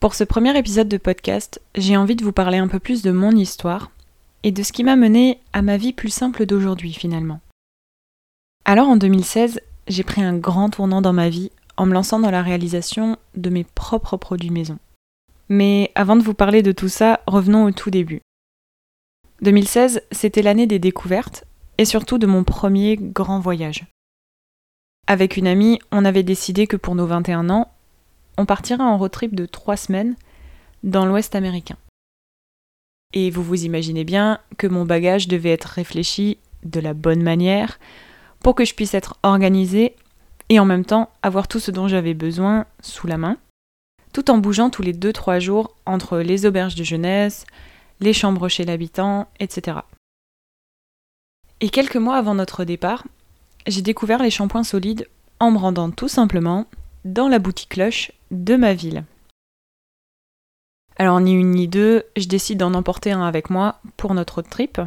Pour ce premier épisode de podcast, j'ai envie de vous parler un peu plus de mon histoire et de ce qui m'a mené à ma vie plus simple d'aujourd'hui finalement. Alors en 2016, j'ai pris un grand tournant dans ma vie en me lançant dans la réalisation de mes propres produits maison. Mais avant de vous parler de tout ça, revenons au tout début. 2016, c'était l'année des découvertes et surtout de mon premier grand voyage. Avec une amie, on avait décidé que pour nos 21 ans, on partira en road trip de trois semaines dans l'Ouest américain. Et vous vous imaginez bien que mon bagage devait être réfléchi de la bonne manière pour que je puisse être organisée et en même temps avoir tout ce dont j'avais besoin sous la main, tout en bougeant tous les 2-3 jours entre les auberges de jeunesse, les chambres chez l'habitant, etc. Et quelques mois avant notre départ, j'ai découvert les shampoings solides en me rendant tout simplement dans la boutique Lush de ma ville. Alors ni une ni deux, je décide d'en emporter un avec moi pour notre road trip.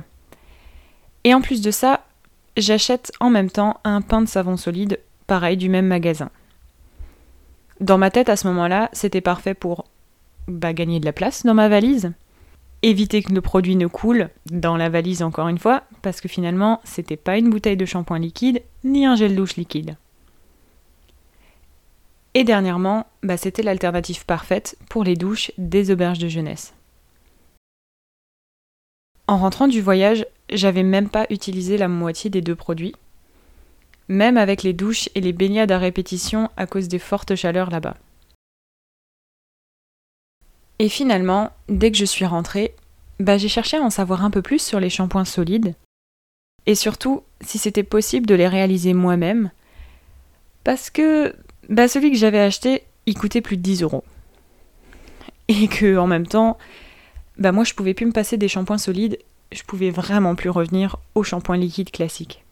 Et en plus de ça, j'achète en même temps un pain de savon solide, pareil du même magasin. Dans ma tête à ce moment-là, c'était parfait pour bah, gagner de la place dans ma valise, éviter que le produit ne coule dans la valise encore une fois, parce que finalement, c'était pas une bouteille de shampoing liquide ni un gel douche liquide. Et dernièrement, bah, c'était l'alternative parfaite pour les douches des auberges de jeunesse. En rentrant du voyage, j'avais même pas utilisé la moitié des deux produits, même avec les douches et les baignades à répétition à cause des fortes chaleurs là-bas. Et finalement, dès que je suis rentrée, bah, j'ai cherché à en savoir un peu plus sur les shampoings solides, et surtout si c'était possible de les réaliser moi-même, parce que bah, celui que j'avais acheté, il coûtait plus de 10 euros. Et que en même temps, bah moi je pouvais plus me passer des shampoings solides, je pouvais vraiment plus revenir aux shampoings liquides classiques.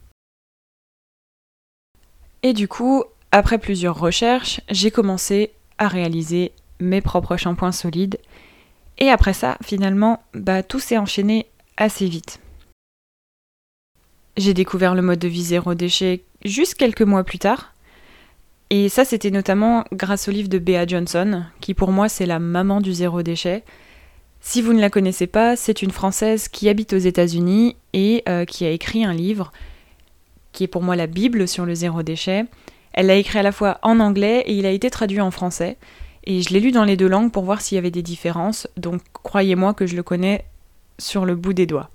Et du coup, après plusieurs recherches, j'ai commencé à réaliser mes propres shampoings solides. Et après ça, finalement, bah, tout s'est enchaîné assez vite. J'ai découvert le mode de vie zéro déchet juste quelques mois plus tard, et ça, c'était notamment grâce au livre de Bea Johnson, qui pour moi c'est la maman du zéro déchet. Si vous ne la connaissez pas, c'est une Française qui habite aux États-Unis et euh, qui a écrit un livre qui est pour moi la Bible sur le zéro déchet. Elle l'a écrit à la fois en anglais et il a été traduit en français. Et je l'ai lu dans les deux langues pour voir s'il y avait des différences, donc croyez-moi que je le connais sur le bout des doigts.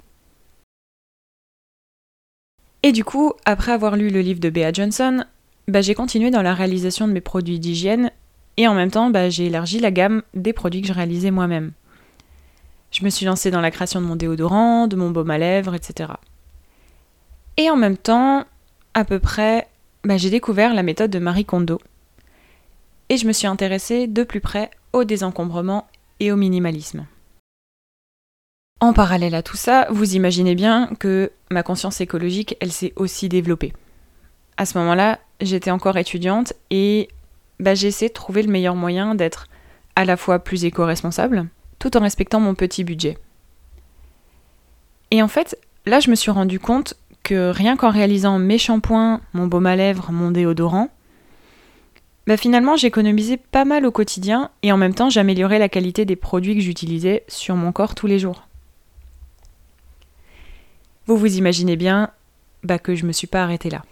Et du coup, après avoir lu le livre de Bea Johnson, bah, j'ai continué dans la réalisation de mes produits d'hygiène et en même temps bah, j'ai élargi la gamme des produits que je réalisais moi-même. Je me suis lancée dans la création de mon déodorant, de mon baume à lèvres, etc. Et en même temps, à peu près, bah, j'ai découvert la méthode de Marie Kondo. Et je me suis intéressée de plus près au désencombrement et au minimalisme. En parallèle à tout ça, vous imaginez bien que ma conscience écologique, elle s'est aussi développée. À ce moment-là, j'étais encore étudiante et bah, j'ai essayé de trouver le meilleur moyen d'être à la fois plus éco-responsable, tout en respectant mon petit budget. Et en fait, là, je me suis rendu compte que rien qu'en réalisant mes shampoings, mon baume à lèvres, mon déodorant, bah finalement j'économisais pas mal au quotidien et en même temps j'améliorais la qualité des produits que j'utilisais sur mon corps tous les jours. Vous vous imaginez bien bah, que je me suis pas arrêtée là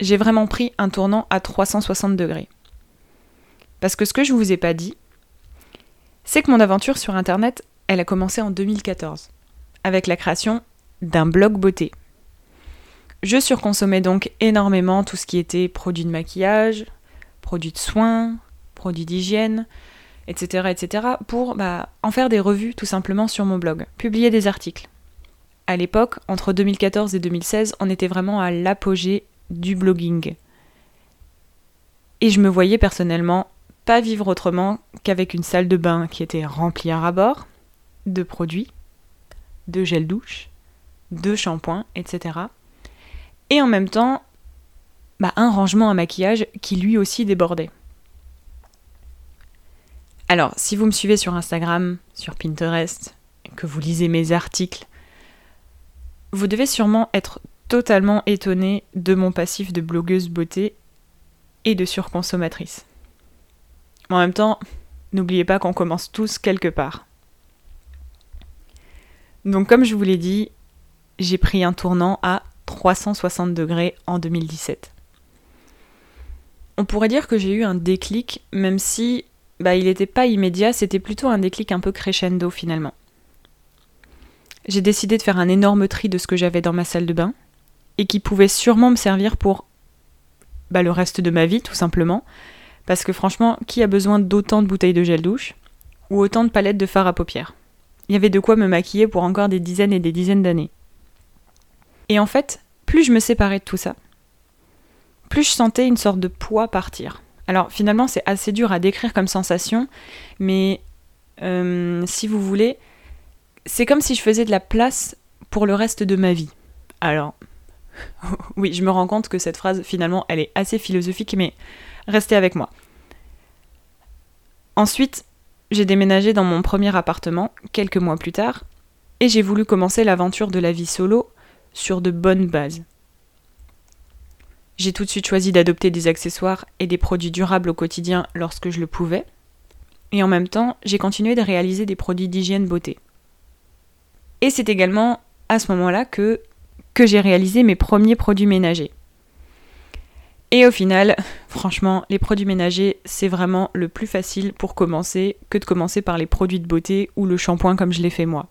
j'ai vraiment pris un tournant à 360 degrés. Parce que ce que je vous ai pas dit, c'est que mon aventure sur Internet, elle a commencé en 2014, avec la création d'un blog beauté. Je surconsommais donc énormément tout ce qui était produits de maquillage, produits de soins, produits d'hygiène, etc., etc., pour bah, en faire des revues tout simplement sur mon blog, publier des articles. À l'époque, entre 2014 et 2016, on était vraiment à l'apogée du blogging. Et je me voyais personnellement pas vivre autrement qu'avec une salle de bain qui était remplie à bord de produits, de gel douche, de shampoing, etc. Et en même temps, bah, un rangement à maquillage qui lui aussi débordait. Alors, si vous me suivez sur Instagram, sur Pinterest, que vous lisez mes articles, vous devez sûrement être totalement étonné de mon passif de blogueuse beauté et de surconsommatrice. En même temps, n'oubliez pas qu'on commence tous quelque part. Donc comme je vous l'ai dit, j'ai pris un tournant à 360 degrés en 2017. On pourrait dire que j'ai eu un déclic, même si bah, il n'était pas immédiat, c'était plutôt un déclic un peu crescendo finalement. J'ai décidé de faire un énorme tri de ce que j'avais dans ma salle de bain, et qui pouvait sûrement me servir pour bah, le reste de ma vie, tout simplement. Parce que franchement, qui a besoin d'autant de bouteilles de gel douche ou autant de palettes de fard à paupières? Il y avait de quoi me maquiller pour encore des dizaines et des dizaines d'années. Et en fait, plus je me séparais de tout ça, plus je sentais une sorte de poids partir. Alors finalement, c'est assez dur à décrire comme sensation, mais euh, si vous voulez, c'est comme si je faisais de la place pour le reste de ma vie. Alors, oui, je me rends compte que cette phrase, finalement, elle est assez philosophique, mais restez avec moi. Ensuite, j'ai déménagé dans mon premier appartement, quelques mois plus tard, et j'ai voulu commencer l'aventure de la vie solo sur de bonnes bases. J'ai tout de suite choisi d'adopter des accessoires et des produits durables au quotidien lorsque je le pouvais, et en même temps, j'ai continué de réaliser des produits d'hygiène beauté. Et c'est également à ce moment-là que que j'ai réalisé mes premiers produits ménagers. Et au final, franchement, les produits ménagers, c'est vraiment le plus facile pour commencer que de commencer par les produits de beauté ou le shampoing comme je l'ai fait moi.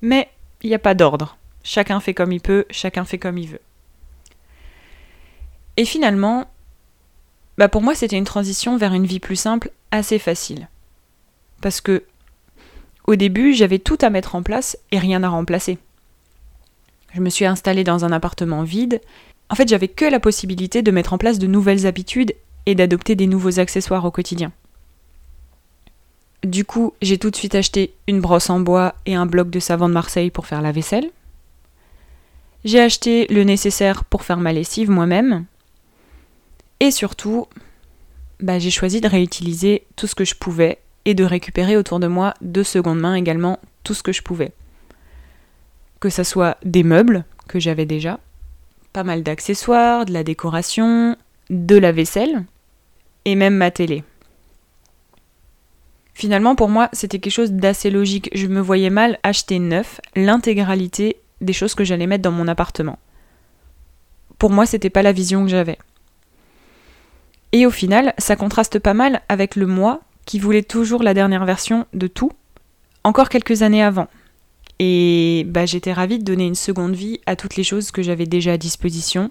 Mais il n'y a pas d'ordre. Chacun fait comme il peut, chacun fait comme il veut. Et finalement, bah pour moi, c'était une transition vers une vie plus simple assez facile. Parce que au début, j'avais tout à mettre en place et rien à remplacer. Je me suis installée dans un appartement vide. En fait, j'avais que la possibilité de mettre en place de nouvelles habitudes et d'adopter des nouveaux accessoires au quotidien. Du coup, j'ai tout de suite acheté une brosse en bois et un bloc de savon de Marseille pour faire la vaisselle. J'ai acheté le nécessaire pour faire ma lessive moi-même. Et surtout, bah, j'ai choisi de réutiliser tout ce que je pouvais et de récupérer autour de moi de seconde main également tout ce que je pouvais que ce soit des meubles que j'avais déjà, pas mal d'accessoires, de la décoration, de la vaisselle, et même ma télé. Finalement, pour moi, c'était quelque chose d'assez logique. Je me voyais mal acheter neuf l'intégralité des choses que j'allais mettre dans mon appartement. Pour moi, c'était pas la vision que j'avais. Et au final, ça contraste pas mal avec le moi qui voulait toujours la dernière version de tout, encore quelques années avant. Et bah, j'étais ravie de donner une seconde vie à toutes les choses que j'avais déjà à disposition,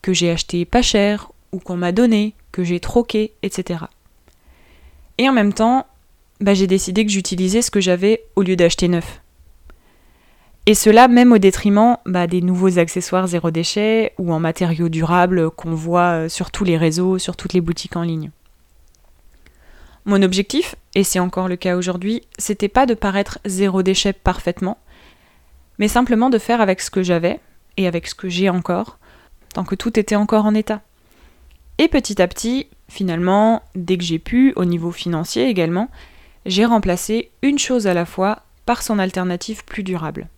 que j'ai achetées pas cher ou qu'on m'a donné, que j'ai troqué, etc. Et en même temps, bah, j'ai décidé que j'utilisais ce que j'avais au lieu d'acheter neuf. Et cela même au détriment bah, des nouveaux accessoires zéro déchet ou en matériaux durables qu'on voit euh, sur tous les réseaux, sur toutes les boutiques en ligne. Mon objectif, et c'est encore le cas aujourd'hui, c'était pas de paraître zéro déchet parfaitement, mais simplement de faire avec ce que j'avais et avec ce que j'ai encore, tant que tout était encore en état. Et petit à petit, finalement, dès que j'ai pu, au niveau financier également, j'ai remplacé une chose à la fois par son alternative plus durable.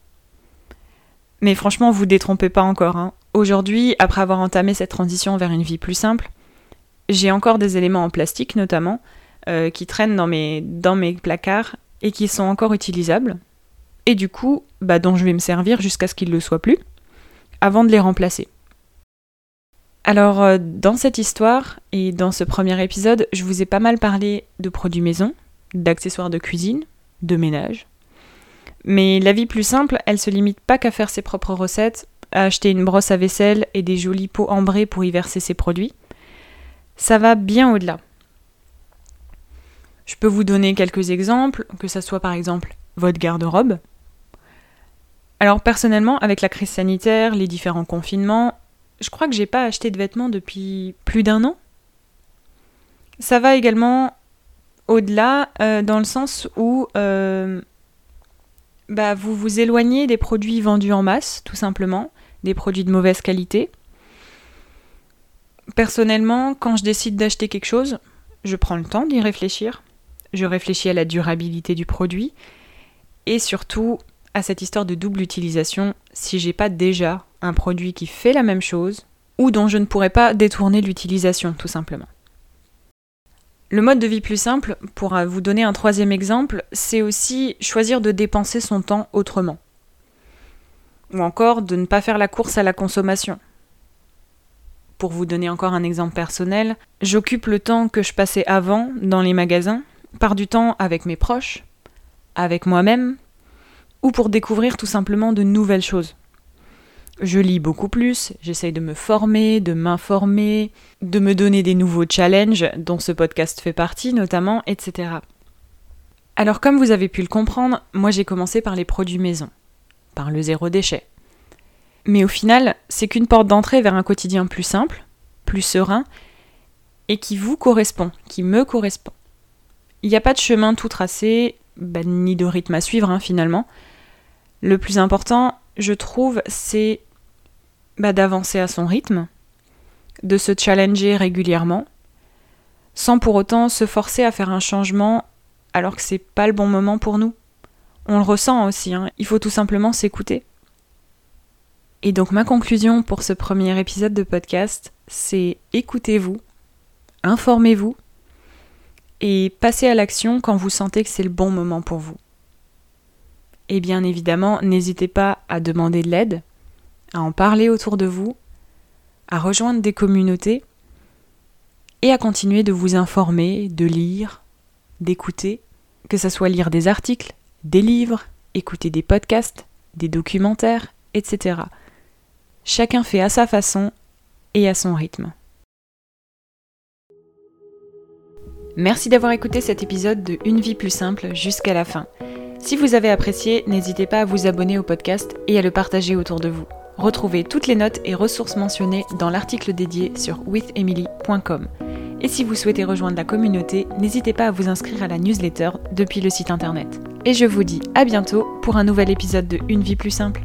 Mais franchement, vous détrompez pas encore. Hein. Aujourd'hui, après avoir entamé cette transition vers une vie plus simple, j'ai encore des éléments en plastique notamment, euh, qui traînent dans mes, placards et qui sont encore utilisables, et du coup, bah, dont je vais me servir jusqu'à ce qu'ils ne le soient plus, avant de les remplacer. Alors, euh, dans cette histoire et dans ce premier épisode, je vous ai pas mal parlé de produits maison, d'accessoires de cuisine, de ménage. Mais la vie plus simple, elle se limite pas qu'à faire ses propres recettes, à acheter une brosse à vaisselle et des jolis pots ambrés pour y verser ses produits. Ça va bien au-delà. Je peux vous donner quelques exemples, que ce soit par exemple votre garde-robe. Alors personnellement, avec la crise sanitaire, les différents confinements, je crois que j'ai pas acheté de vêtements depuis plus d'un an. Ça va également au-delà euh, dans le sens où euh, bah, vous vous éloignez des produits vendus en masse, tout simplement, des produits de mauvaise qualité. Personnellement, quand je décide d'acheter quelque chose, je prends le temps d'y réfléchir. Je réfléchis à la durabilité du produit et surtout à cette histoire de double utilisation si j'ai pas déjà un produit qui fait la même chose ou dont je ne pourrais pas détourner l'utilisation tout simplement. Le mode de vie plus simple, pour vous donner un troisième exemple, c'est aussi choisir de dépenser son temps autrement. Ou encore de ne pas faire la course à la consommation. Pour vous donner encore un exemple personnel, j'occupe le temps que je passais avant dans les magasins par du temps avec mes proches, avec moi-même, ou pour découvrir tout simplement de nouvelles choses. Je lis beaucoup plus, j'essaye de me former, de m'informer, de me donner des nouveaux challenges, dont ce podcast fait partie notamment, etc. Alors comme vous avez pu le comprendre, moi j'ai commencé par les produits maison, par le zéro déchet. Mais au final, c'est qu'une porte d'entrée vers un quotidien plus simple, plus serein, et qui vous correspond, qui me correspond. Il n'y a pas de chemin tout tracé, bah, ni de rythme à suivre hein, finalement. Le plus important, je trouve, c'est bah, d'avancer à son rythme, de se challenger régulièrement, sans pour autant se forcer à faire un changement alors que c'est pas le bon moment pour nous. On le ressent aussi, hein. il faut tout simplement s'écouter. Et donc ma conclusion pour ce premier épisode de podcast, c'est écoutez-vous, informez-vous et passez à l'action quand vous sentez que c'est le bon moment pour vous. Et bien évidemment, n'hésitez pas à demander de l'aide, à en parler autour de vous, à rejoindre des communautés et à continuer de vous informer, de lire, d'écouter, que ce soit lire des articles, des livres, écouter des podcasts, des documentaires, etc. Chacun fait à sa façon et à son rythme. Merci d'avoir écouté cet épisode de Une vie plus simple jusqu'à la fin. Si vous avez apprécié, n'hésitez pas à vous abonner au podcast et à le partager autour de vous. Retrouvez toutes les notes et ressources mentionnées dans l'article dédié sur withemily.com. Et si vous souhaitez rejoindre la communauté, n'hésitez pas à vous inscrire à la newsletter depuis le site internet. Et je vous dis à bientôt pour un nouvel épisode de Une vie plus simple.